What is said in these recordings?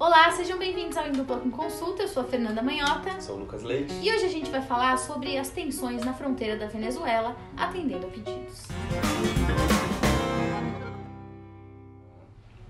Olá, sejam bem-vindos ao com Consulta. Eu sou a Fernanda Manhota. Sou o Lucas Leite. E hoje a gente vai falar sobre as tensões na fronteira da Venezuela, atendendo a pedidos.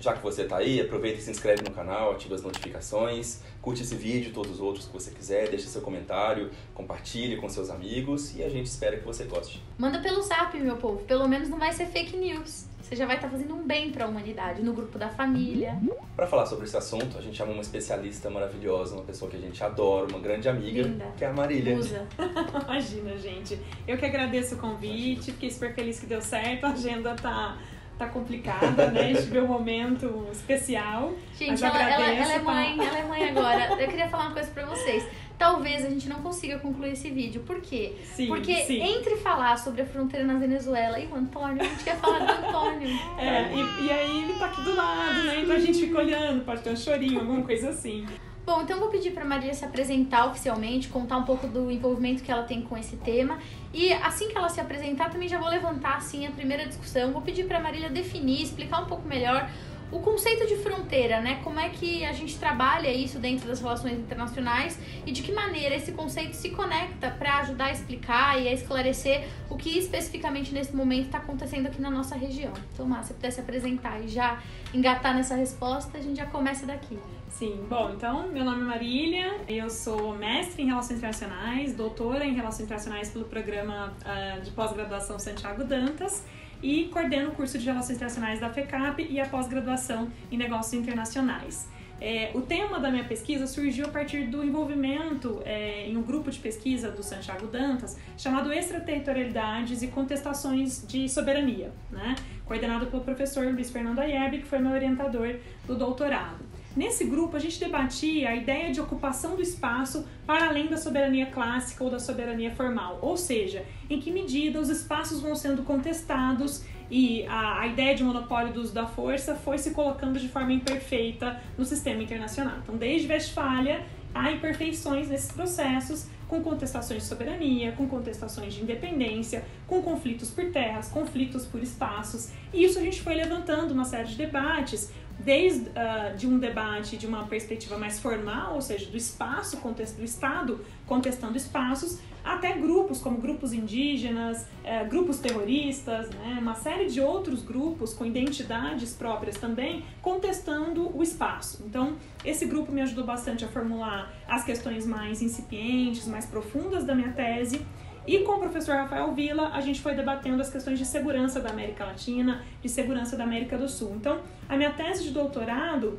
Já que você tá aí, aproveita e se inscreve no canal, ativa as notificações, curte esse vídeo, todos os outros que você quiser, deixa seu comentário, compartilhe com seus amigos e a gente espera que você goste. Manda pelo zap, meu povo. Pelo menos não vai ser fake news. Você já vai estar fazendo um bem para a humanidade, no grupo da família. Para falar sobre esse assunto, a gente chama uma especialista maravilhosa, uma pessoa que a gente adora, uma grande amiga, Linda. que é a Marília. Usa. Imagina, gente. Eu que agradeço o convite, fiquei super feliz que deu certo. A agenda tá, tá complicada, né? A gente vê um momento especial. Gente, Mas ela, ela, agradeço, ela é tá? mãe, ela é mãe agora. Eu queria falar uma coisa pra vocês. Talvez a gente não consiga concluir esse vídeo. Por quê? Sim, Porque sim. entre falar sobre a fronteira na Venezuela e o Antônio, a gente quer falar do Antônio. É, e, e aí ele tá aqui do lado, né? Então a gente fica olhando, pode ter um chorinho, alguma coisa assim. Bom, então eu vou pedir pra Maria se apresentar oficialmente, contar um pouco do envolvimento que ela tem com esse tema. E assim que ela se apresentar, também já vou levantar assim a primeira discussão. Vou pedir pra Marília definir, explicar um pouco melhor o conceito de fronteira, né? Como é que a gente trabalha isso dentro das relações internacionais e de que maneira esse conceito se conecta para ajudar a explicar e a esclarecer o que especificamente nesse momento está acontecendo aqui na nossa região. Então, Márcia, se pudesse apresentar e já engatar nessa resposta, a gente já começa daqui. Sim, bom, então, meu nome é Marília, eu sou mestre em Relações Internacionais, doutora em Relações Internacionais pelo programa ah, de pós-graduação Santiago Dantas e coordeno o curso de Relações Internacionais da FECAP e a pós-graduação em Negócios Internacionais. É, o tema da minha pesquisa surgiu a partir do envolvimento é, em um grupo de pesquisa do Santiago Dantas chamado Extraterritorialidades e Contestações de Soberania, né? coordenado pelo professor Luiz Fernando Ayeb, que foi meu orientador do doutorado. Nesse grupo, a gente debatia a ideia de ocupação do espaço para além da soberania clássica ou da soberania formal, ou seja, em que medida os espaços vão sendo contestados e a, a ideia de monopólio do uso da força foi se colocando de forma imperfeita no sistema internacional. Então, desde Westfália, há imperfeições nesses processos, com contestações de soberania, com contestações de independência, com conflitos por terras, conflitos por espaços. E isso a gente foi levantando uma série de debates, desde ah, de um debate de uma perspectiva mais formal, ou seja, do espaço, do Estado contestando espaços, até grupos como grupos indígenas, eh, grupos terroristas, né, uma série de outros grupos com identidades próprias também contestando o espaço. Então, esse grupo me ajudou bastante a formular as questões mais incipientes, mais profundas da minha tese. E com o professor Rafael Vila, a gente foi debatendo as questões de segurança da América Latina, de segurança da América do Sul. Então, a minha tese de doutorado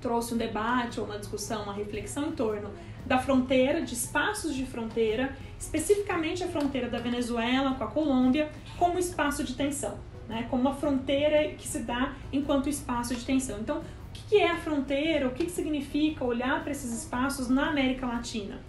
trouxe um debate ou uma discussão, uma reflexão em torno da fronteira, de espaços de fronteira, especificamente a fronteira da Venezuela com a Colômbia, como espaço de tensão, né? como uma fronteira que se dá enquanto espaço de tensão. Então, o que é a fronteira? O que significa olhar para esses espaços na América Latina?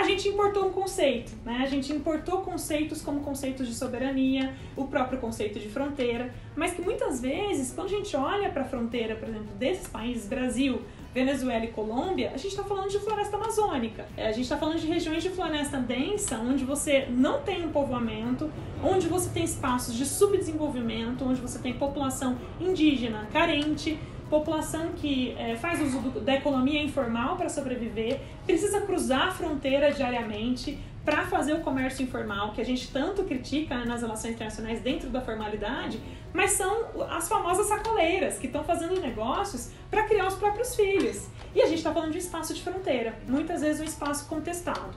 A gente importou um conceito, né? A gente importou conceitos como conceitos de soberania, o próprio conceito de fronteira, mas que muitas vezes, quando a gente olha para a fronteira, por exemplo, desses países, Brasil, Venezuela e Colômbia, a gente está falando de floresta amazônica. É, A gente está falando de regiões de floresta densa, onde você não tem um povoamento, onde você tem espaços de subdesenvolvimento, onde você tem população indígena carente, população que é, faz uso do- da economia informal para sobreviver, precisa cruzar a fronteira diariamente para fazer o comércio informal, que a gente tanto critica né, nas relações internacionais dentro da formalidade, mas são as famosas sacoleiras que estão fazendo negócios para criar os próprios filhos. E a gente está falando de espaço de fronteira, muitas vezes um espaço contestado.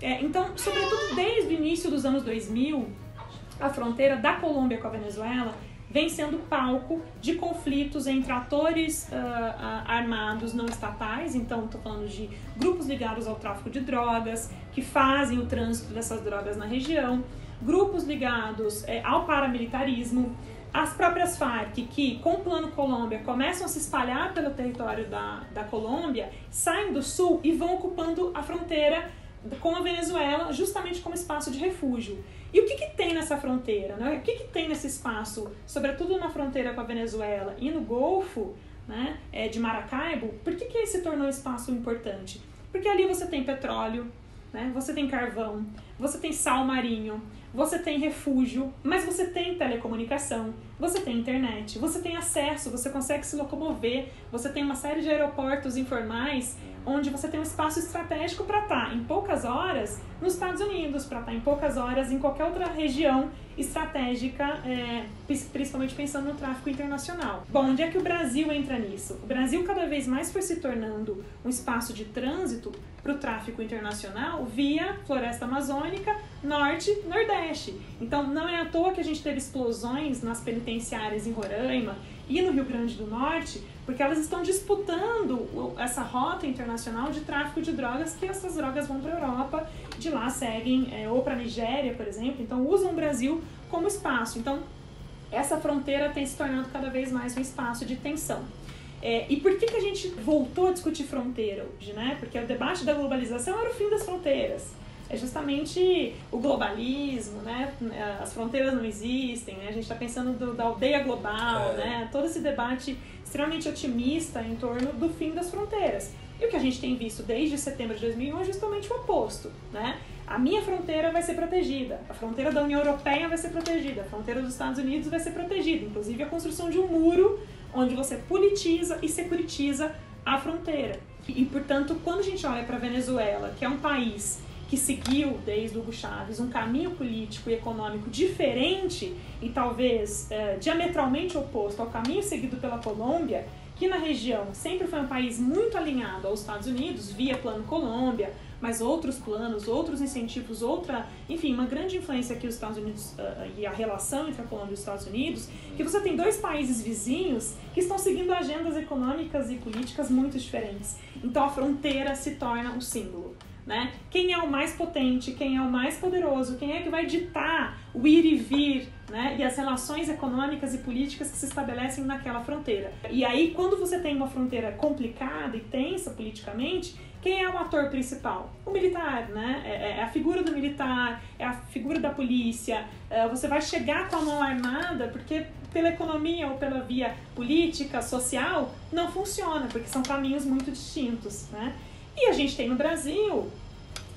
É, então, sobretudo desde o início dos anos 2000, a fronteira da Colômbia com a Venezuela vem sendo palco de conflitos entre atores ah, armados não estatais, então estou falando de grupos ligados ao tráfico de drogas, que fazem o trânsito dessas drogas na região, grupos ligados eh, ao paramilitarismo, as próprias Farc, que com o Plano Colômbia começam a se espalhar pelo território da, da Colômbia, saem do sul e vão ocupando a fronteira com a Venezuela justamente como espaço de refúgio. E o que, que tem nessa fronteira? Né? O que, que tem nesse espaço, sobretudo na fronteira com a Venezuela e no Golfo né, é, de Maracaibo? Por que, que esse tornou um espaço importante? Porque ali você tem petróleo, né? você tem carvão, você tem sal marinho, você tem refúgio, mas você tem telecomunicação, você tem internet, você tem acesso, você consegue se locomover, você tem uma série de aeroportos informais onde você tem um espaço estratégico para estar tá em poucas horas nos Estados Unidos, para estar tá em poucas horas em qualquer outra região estratégica, é, principalmente pensando no tráfico internacional. Bom, onde é que o Brasil entra nisso? O Brasil cada vez mais foi se tornando um espaço de trânsito para o tráfico internacional via floresta amazônica, norte, nordeste. Então, não é à toa que a gente teve explosões nas penitenciárias em Roraima e no Rio Grande do Norte, porque elas estão disputando essa rota internacional de tráfico de drogas, que essas drogas vão para a Europa, de lá seguem é, ou para a Nigéria, por exemplo, então usam o Brasil como espaço. Então, essa fronteira tem se tornado cada vez mais um espaço de tensão. É, e por que, que a gente voltou a discutir fronteira hoje, né? Porque o debate da globalização era o fim das fronteiras. É justamente o globalismo, né? As fronteiras não existem, né? A gente está pensando do, da aldeia global, é. né? Todo esse debate extremamente otimista em torno do fim das fronteiras. E o que a gente tem visto desde setembro de 2001 é justamente o oposto, né? A minha fronteira vai ser protegida, a fronteira da União Europeia vai ser protegida, a fronteira dos Estados Unidos vai ser protegida, inclusive a construção de um muro onde você politiza e securitiza a fronteira. E, portanto, quando a gente olha para a Venezuela, que é um país que seguiu, desde Hugo Chávez, um caminho político e econômico diferente e talvez é, diametralmente oposto ao caminho seguido pela Colômbia, que na região sempre foi um país muito alinhado aos Estados Unidos, via Plano Colômbia, mas outros planos, outros incentivos, outra, enfim, uma grande influência aqui os Estados Unidos uh, e a relação entre a Colômbia e os Estados Unidos, que você tem dois países vizinhos que estão seguindo agendas econômicas e políticas muito diferentes. Então a fronteira se torna um símbolo. Né? Quem é o mais potente, quem é o mais poderoso, quem é que vai ditar o ir e vir né? e as relações econômicas e políticas que se estabelecem naquela fronteira. E aí, quando você tem uma fronteira complicada e tensa politicamente, quem é o ator principal? O militar, né? É, é, é a figura do militar, é a figura da polícia. É, você vai chegar com a mão armada porque pela economia ou pela via política, social, não funciona, porque são caminhos muito distintos, né? E a gente tem no Brasil,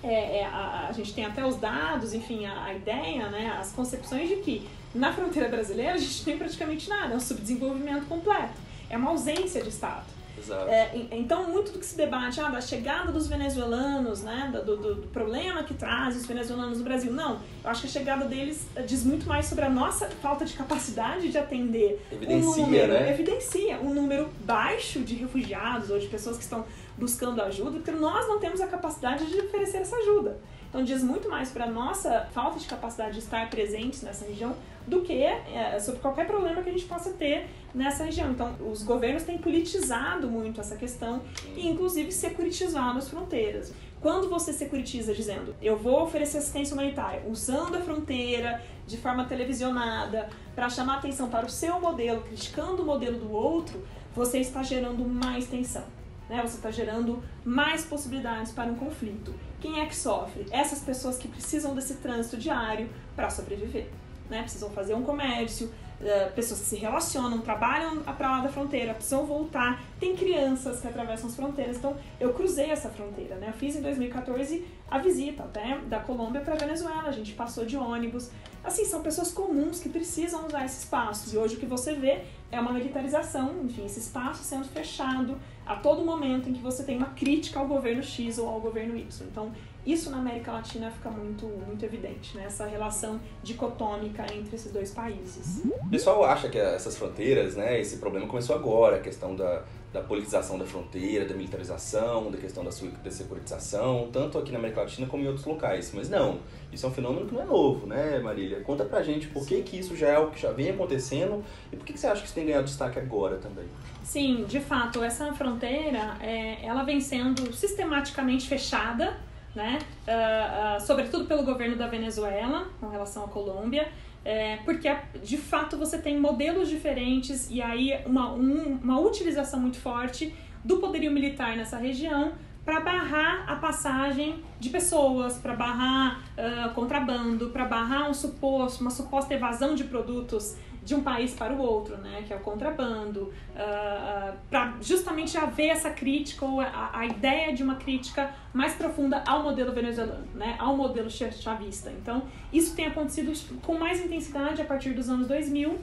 é, é, a, a, gente tem até os dados, enfim, a, a, ideia, né, as concepções de que na fronteira brasileira a gente tem praticamente nada, é um subdesenvolvimento completo, é uma ausência de Estado. É, então, muito do que se debate, ah, da chegada dos venezuelanos, né, do, do, do, problema que traz os venezuelanos no Brasil. Não, eu acho que a chegada deles eh, diz muito mais sobre a nossa falta de capacidade de atender. Evidencia, um número, né? Evidencia um número baixo de refugiados ou de pessoas que estão buscando ajuda, porque nós não temos a capacidade de oferecer essa ajuda. Então diz muito mais para a nossa falta de capacidade de estar presentes nessa região do que é, sobre qualquer problema que a gente possa ter nessa região. Então, os governos têm politizado muito essa questão e, inclusive, securitizado as fronteiras. Quando você securitiza dizendo, eu vou oferecer assistência humanitária usando a fronteira de forma televisionada para chamar atenção para o seu modelo, criticando o modelo do outro, você está gerando mais tensão. Né? Você está gerando mais possibilidades para um conflito. Quem é que sofre? Essas pessoas que precisam desse trânsito diário para sobreviver né? Precisam fazer um comércio, uh, pessoas que se relacionam, trabalham para lá da fronteira, precisam voltar. Tem crianças que atravessam as fronteiras. Então, eu cruzei essa fronteira, né? Eu fiz em 2014 a visita até da Colômbia para Venezuela. A gente passou de ônibus. Assim, são pessoas comuns que precisam usar esse espaço. E hoje o que você vê é uma militarização, enfim, esse espaço sendo fechado a todo momento em que você tem uma crítica ao governo X ou ao governo Y. Então, isso na América Latina fica muito, muito evidente, né? essa relação dicotômica entre esses dois países. O pessoal acha que essas fronteiras, né, esse problema começou agora, a questão da, da politização da fronteira, da militarização, da questão da, da securitização, tanto aqui na América Latina como em outros locais. Mas não, isso é um fenômeno que não é novo, né, Marília? Conta pra gente por que, que isso já é o que já vem acontecendo e por que, que você acha que isso tem ganhado destaque agora também? Sim, de fato, essa fronteira, é, ela vem sendo sistematicamente fechada, né? Uh, uh, sobretudo pelo governo da Venezuela, com relação à Colômbia, é, porque de fato você tem modelos diferentes e aí uma, um, uma utilização muito forte do poderio militar nessa região para barrar a passagem de pessoas, para barrar uh, contrabando, para barrar um suposto, uma suposta evasão de produtos de um país para o outro, né, que é o contrabando, uh, uh, para justamente haver essa crítica ou a, a, ideia de uma crítica mais profunda ao modelo venezuelano, né, ao modelo chavista. Então, isso tem acontecido com mais intensidade a partir dos anos 2000,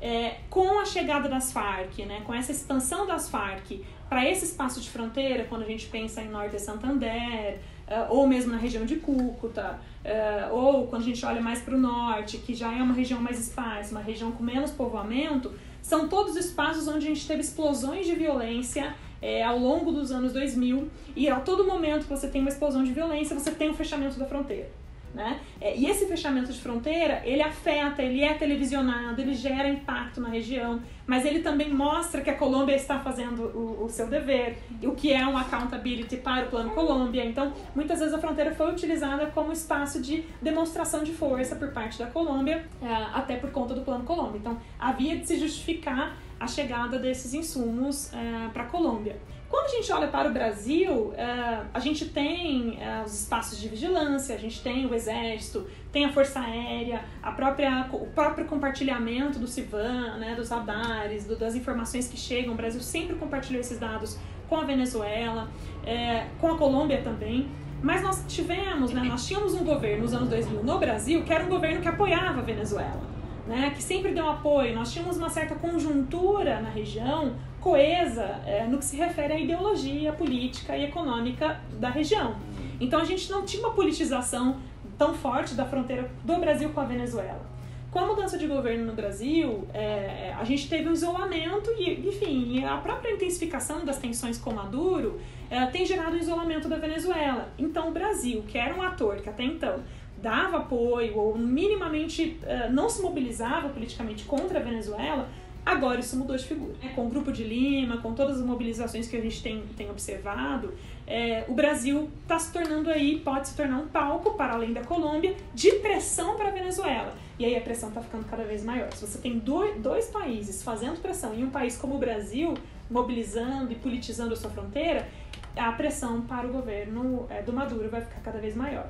é, com a chegada das Farc, né, com essa expansão das Farc para esse espaço de fronteira, quando a gente pensa em Norte de Santander, ou mesmo na região de Cúcuta, uh, ou quando a gente olha mais para o norte, que já é uma região mais esparsa, uma região com menos povoamento, são todos espaços onde a gente teve explosões de violência é, ao longo dos anos 2000 e a todo momento que você tem uma explosão de violência, você tem o um fechamento da fronteira. Né? É, e esse fechamento de fronteira, ele afeta, ele é televisionado, ele gera impacto na região, mas ele também mostra que a Colômbia está fazendo o, o seu dever, o que é um accountability para o Plano Colômbia. Então, muitas vezes a fronteira foi utilizada como espaço de demonstração de força por parte da Colômbia, é, até por conta do Plano Colômbia. Então, havia de se justificar a chegada desses insumos é, para a Colômbia. Quando a gente olha para o Brasil, é, a gente tem é, os espaços de vigilância, a gente tem o Exército, tem a Força Aérea, a própria, o próprio compartilhamento do CIVAN, né, dos radares, do, das informações que chegam. O Brasil sempre compartilhou esses dados com a Venezuela, é, com a Colômbia também. Mas nós tivemos, né, nós tínhamos um governo nos anos 2000 no Brasil que era um governo que apoiava a Venezuela. Né, que sempre deu apoio. Nós tínhamos uma certa conjuntura na região coesa é, no que se refere à ideologia política e econômica da região. Então a gente não tinha uma politização tão forte da fronteira do Brasil com a Venezuela. Com a mudança de governo no Brasil, é, a gente teve um isolamento e, enfim, a própria intensificação das tensões com Maduro é, tem gerado um isolamento da Venezuela. Então o Brasil, que era um ator que até então dava apoio ou minimamente é, não se mobilizava politicamente contra a Venezuela, Agora isso mudou de figura. É, com o Grupo de Lima, com todas as mobilizações que a gente tem, tem observado, é, o Brasil está se tornando aí, pode se tornar um palco, para além da Colômbia, de pressão para a Venezuela. E aí a pressão está ficando cada vez maior. Se você tem dois, dois países fazendo pressão e um país como o Brasil mobilizando e politizando a sua fronteira, a pressão para o governo é, do Maduro vai ficar cada vez maior.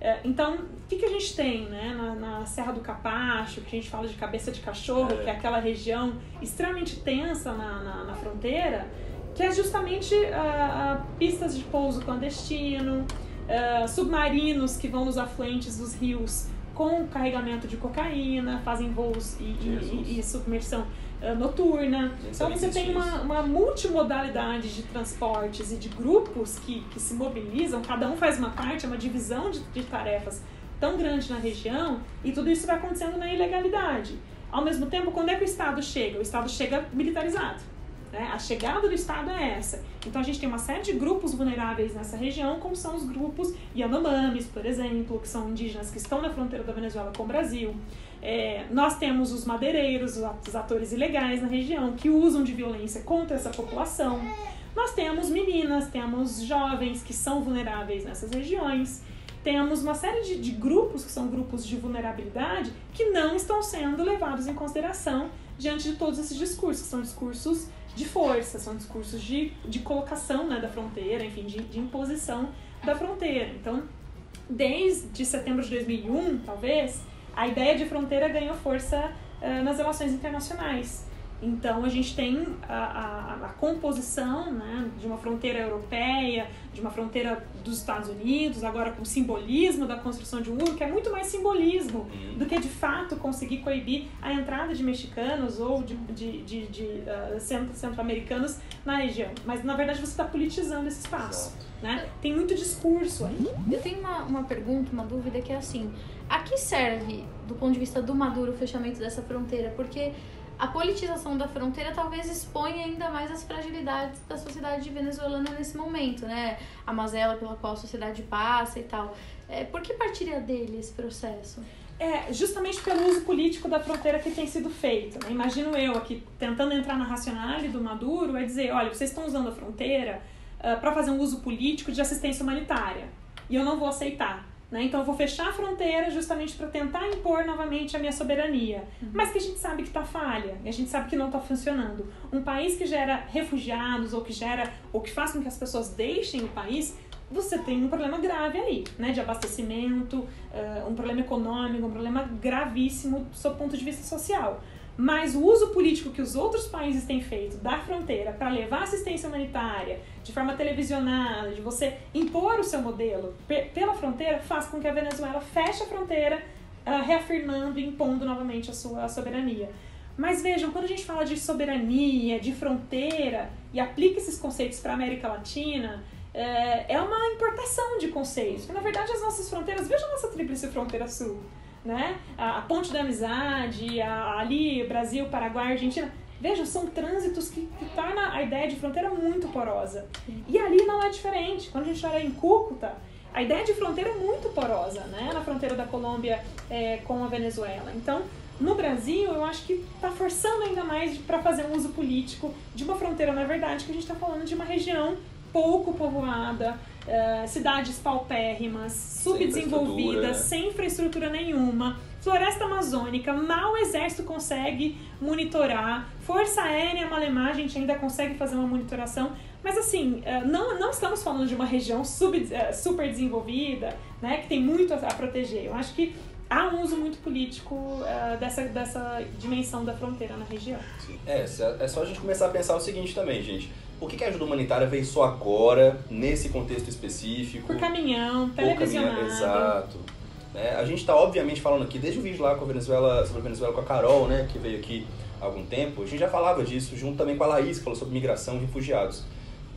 É, então, o que, que a gente tem né? Na, na, Serra do Capacho, que a gente fala de cabeça de cachorro, é. que é aquela região extremamente tensa na, na, na fronteira, que é justamente uh, uh, pistas de pouso clandestino, uh, submarinos que vão nos afluentes dos rios com carregamento de cocaína, fazem voos e, e, e submersão uh, noturna. Então você tem uma, uma, multimodalidade de transportes e de grupos que, que se mobilizam, cada um faz uma parte, é uma divisão de, de tarefas tão grande na região e tudo isso vai acontecendo na ilegalidade. Ao mesmo tempo, quando é que o Estado chega? O Estado chega militarizado. Né? A chegada do Estado é essa. Então a gente tem uma série de grupos vulneráveis nessa região, como são os grupos Yanomamis, por exemplo, que são indígenas que estão na fronteira da Venezuela com o Brasil. É, nós temos os madeireiros, os atores ilegais na região, que usam de violência contra essa população. Nós temos meninas, temos jovens que são vulneráveis nessas regiões. Temos uma série de, de grupos que são grupos de vulnerabilidade que não estão sendo levados em consideração diante de todos esses discursos, que são discursos de força, são discursos de, de colocação né, da fronteira, enfim, de, de imposição da fronteira. Então, desde setembro de 2001, talvez, a ideia de fronteira ganhou força uh, nas relações internacionais. Então a gente tem a, a, a, composição né, de uma fronteira europeia, de uma fronteira dos Estados Unidos, agora com o simbolismo da construção de um muro, que é muito mais simbolismo uhum. do que de fato conseguir coibir a entrada de mexicanos ou de, de, de, de uh, centro-americanos na região. Mas na verdade você está politizando esse espaço. Né? Tem muito discurso aí. Eu tenho uma, uma pergunta, uma dúvida que é assim: a que serve, do ponto de vista do Maduro, o fechamento dessa fronteira? Porque a politização da fronteira talvez exponha ainda mais as fragilidades da sociedade venezuelana nesse momento, né? A mazela pela qual a sociedade passa e tal. É, por que partiria dele esse processo? É, justamente pelo uso político da fronteira que tem sido feito. Né? Imagino eu aqui tentando entrar na racionalidade do Maduro, é dizer, olha, vocês estão usando a fronteira uh, ah, para fazer um uso político de assistência humanitária. E eu não vou aceitar. Né? Então eu vou fechar a fronteira justamente para tentar impor novamente a minha soberania. Uhum. Mas que a gente sabe que está falha, a gente sabe que não está funcionando. Um país que gera refugiados ou que gera ou que faz com que as pessoas deixem o país, você tem um problema grave aí, né? De abastecimento, uh, um problema econômico, um problema gravíssimo do seu ponto de vista social. Mas o uso político que os outros países têm feito da fronteira para levar assistência humanitária de forma televisionada, de você impor o seu modelo pela fronteira, faz com que a Venezuela feche a fronteira, uh, reafirmando e impondo novamente a sua soberania. Mas vejam, quando a gente fala de soberania, de fronteira e aplica esses conceitos para a América Latina, é, é uma importação de conceitos. Porque, na verdade, as nossas fronteiras, vejam a nossa tríplice fronteira sul, né? A, ponte da amizade, a, ali Brasil, Paraguai, Argentina. Vejam, são trânsitos que, que tornam a ideia de fronteira muito porosa. E ali não é diferente. Quando a gente olha em Cúcuta, a ideia de fronteira é muito porosa, né? Na fronteira da Colômbia é, com a Venezuela. Então, no Brasil, eu acho que está forçando ainda mais para fazer um uso político de uma fronteira, na verdade, que a gente está falando de uma região pouco povoada, uh, cidades paupérrimas, subdesenvolvidas, sem infraestrutura, sem infraestrutura nenhuma, floresta amazônica, mal o exército consegue monitorar, força aérea malemar a gente ainda consegue fazer uma monitoração, mas assim, uh, não, não estamos falando de uma região sub, uh, super desenvolvida, né, que tem muito a proteger. Eu acho que há um uso muito político uh, dessa, dessa dimensão da fronteira na região. Sim. É, é só a gente começar a pensar o seguinte também, gente. Por que, que a ajuda humanitária veio só agora, nesse contexto específico? Por caminhão, televisionado. Por caminhão, exato. Né? A gente está obviamente falando aqui, desde o vídeo lá com a Venezuela, sobre a Venezuela com a Carol, né, que veio aqui há algum tempo, a gente já falava disso, junto também com a Laís, que falou sobre migração e refugiados.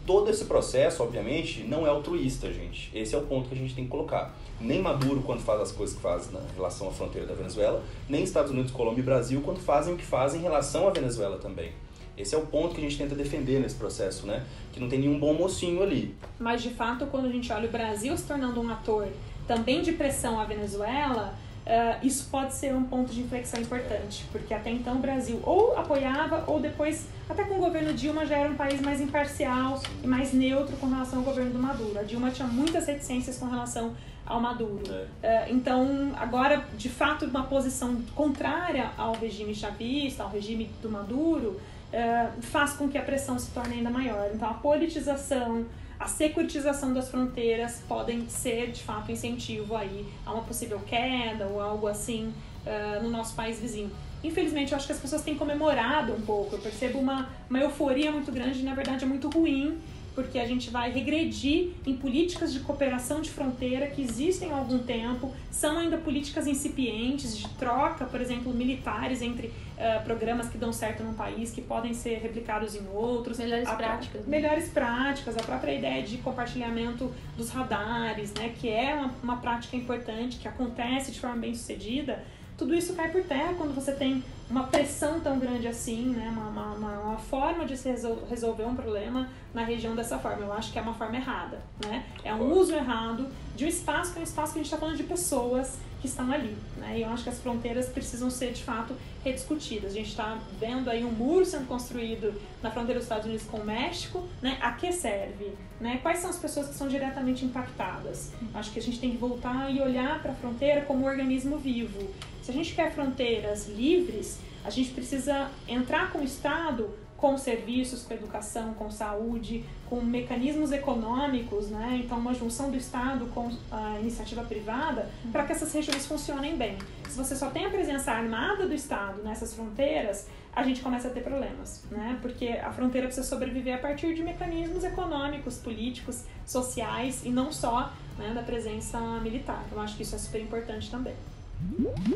Todo esse processo, obviamente, não é altruísta, gente. Esse é o ponto que a gente tem que colocar. Nem Maduro, quando faz as coisas que faz na relação à fronteira da Venezuela, nem Estados Unidos, Colômbia e Brasil, quando fazem o que fazem em relação à Venezuela também. Esse é o ponto que a gente tenta defender nesse processo, né? Que não tem nenhum bom mocinho ali. Mas, de fato, quando a gente olha o Brasil se tornando um ator também de pressão à Venezuela, uh, isso pode ser um ponto de inflexão importante. Porque até então o Brasil ou apoiava, ou depois, até com o governo Dilma, já era um país mais imparcial e mais neutro com relação ao governo do Maduro. A Dilma tinha muitas reticências com relação ao Maduro. É. Uh, então, agora, de fato, uma posição contrária ao regime chavista, ao regime do Maduro, eh, faz com que a pressão se torne ainda maior. Então, a politização, a securitização das fronteiras podem ser, de fato, incentivo aí a uma possível queda ou algo assim uh, no nosso país vizinho. Infelizmente, eu acho que as pessoas têm comemorado um pouco. Eu percebo uma, uma euforia muito grande e, na verdade, é muito ruim porque a gente vai regredir em políticas de cooperação de fronteira que existem há algum tempo, são ainda políticas incipientes de troca, por exemplo, militares entre uh, programas que dão certo num país que podem ser replicados em outros. Melhores a, práticas. Né? Melhores práticas, a própria ideia de compartilhamento dos radares, né, que é uma, uma prática importante, que acontece de forma bem sucedida tudo isso cai por terra quando você tem uma pressão tão grande assim, né? uma, uma, uma forma de se resolver um problema na região dessa forma. Eu acho que é uma forma errada. Né? É um uso errado de um espaço que é um espaço que a gente está falando de pessoas que estão ali. Né? E eu acho que as fronteiras precisam ser, de fato, rediscutidas. A gente está vendo aí um muro sendo construído na fronteira dos Estados Unidos com o México. Né? A que serve? Né? Quais são as pessoas que são diretamente impactadas? Acho que a gente tem que voltar e olhar para a fronteira como um organismo vivo se a gente quer fronteiras livres, a gente precisa entrar com o Estado com serviços, com educação, com saúde, com mecanismos econômicos, né? Então, uma junção do Estado com a iniciativa privada para que essas regiões funcionem bem. Se você só tem a presença armada do Estado nessas fronteiras, a gente começa a ter problemas, né? Porque a fronteira precisa sobreviver a partir de mecanismos econômicos, políticos, sociais e não só né, da presença militar. Eu acho que isso é super importante também.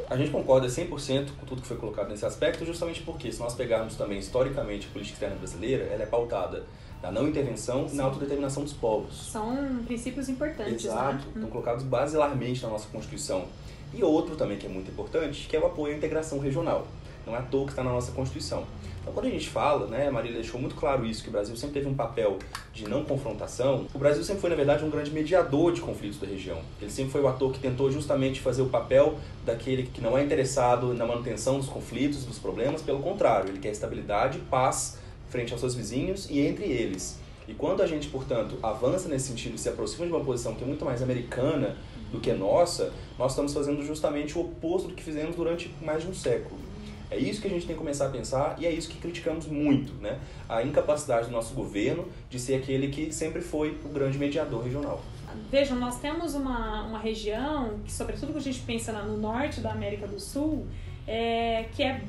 A gente concorda 100% com tudo que foi colocado nesse aspecto, justamente porque, se nós pegarmos também historicamente a política externa brasileira, ela é pautada na não intervenção Sim. e na autodeterminação dos povos. São princípios importantes. Exato, né? estão colocados basilarmente na nossa Constituição. E outro também que é muito importante, que é o apoio à integração regional. Não é à toa que está na nossa Constituição. Então, quando a gente fala, né, a Marília deixou muito claro isso, que o Brasil sempre teve um papel de não confrontação, o Brasil sempre foi, na verdade, um grande mediador de conflitos da região. Ele sempre foi o ator que tentou justamente fazer o papel daquele que não é interessado na manutenção dos conflitos, dos problemas, pelo contrário, ele quer estabilidade paz frente aos seus vizinhos e entre eles. E quando a gente, portanto, avança nesse sentido e se aproxima de uma posição que é muito mais americana do que nossa, nós estamos fazendo justamente o oposto do que fizemos durante mais de um século. É isso que a gente tem que começar a pensar e é isso que criticamos muito, né? A incapacidade do nosso governo de ser aquele que sempre foi o grande mediador regional. Vejam, nós temos uma, uma região, que sobretudo quando a gente pensa no norte da América do Sul, é, que é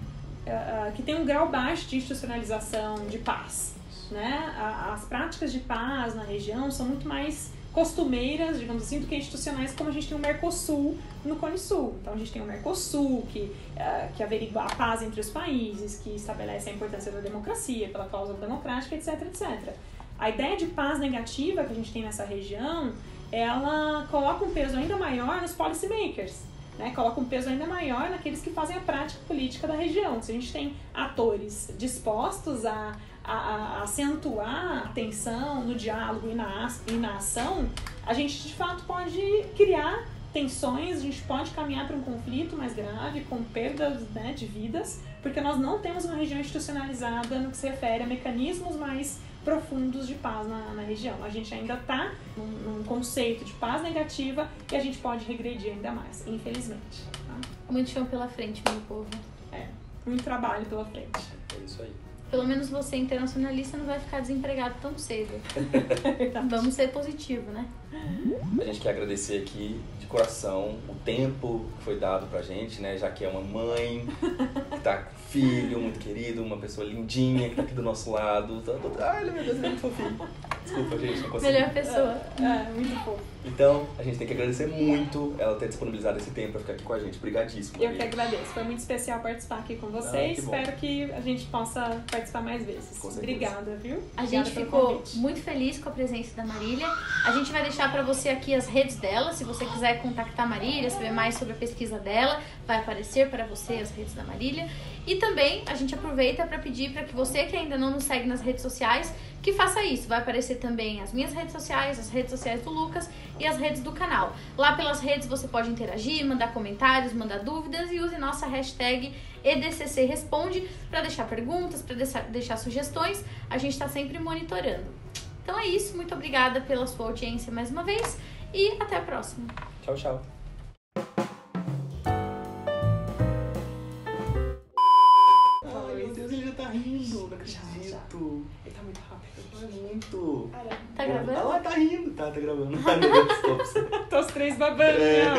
uh, que tem um grau baixo de institucionalização de paz. Né? As práticas de paz na região são muito mais costumeiras, digamos assim, do que institucionais, como a gente tem o Mercosul no Cone Sul. Então a gente tem o Mercosul, que, uh, que averigua a paz entre os países, que estabelece a importância da democracia, pela causa democrática, etc, etc. A ideia de paz negativa que a gente tem nessa região, ela coloca um peso ainda maior nos policymakers. Né, coloca um peso ainda maior naqueles que fazem a prática política da região. Se a gente tem atores dispostos a a, a acentuar a atenção no diálogo e na, e na ação, a gente de fato pode criar tensões, a gente pode caminhar para um conflito mais grave, com perdas né, de vidas, porque nós não temos uma região institucionalizada no que se refere a mecanismos mais profundos de paz na, na região. A gente ainda está num, num, conceito de paz negativa e a gente pode regredir ainda mais, infelizmente. Tá? Muito chão pela frente, meu povo. É, muito trabalho pela frente. É isso aí pelo menos você internacionalista não vai ficar desempregado tão cedo. Vamos ser positivo, né? A gente quer agradecer aqui de coração o tempo que foi dado pra gente, né? Já que é uma mãe que tá com filho muito querido, uma pessoa lindinha que tá aqui do nosso lado. Ai, meu Deus, ele é muito fofinho. Desculpa, gente, não consegui. Melhor pessoa. É, é, muito fofo. Então, a gente tem que agradecer muito ela ter disponibilizado esse tempo pra ficar aqui com a gente. Obrigadíssimo. Eu que agradeço. Foi muito especial participar aqui com vocês. Ah, Espero que a gente possa participar mais vezes. Obrigada, viu? A gente ficou muito feliz com a presença da Marília. A gente vai deixar para você aqui as redes dela. Se você quiser contactar a Marília, saber mais sobre a pesquisa dela, vai aparecer para você as redes da Marília. E também a gente aproveita para pedir para que você que ainda não nos segue nas redes sociais, que faça isso. Vai aparecer também as minhas redes sociais, as redes sociais do Lucas e as redes do canal. Lá pelas redes você pode interagir, mandar comentários, mandar dúvidas e use nossa hashtag EDCC Responde para deixar perguntas, para deixar sugestões. A gente está sempre monitorando. Então é isso. Muito obrigada pela sua audiência mais uma vez e até a próxima. Tchau, tchau. É muito. Tá gravando? Ah, tá rindo. Tá, tá gravando. Ai, meu Deus, Tô os três babando. É.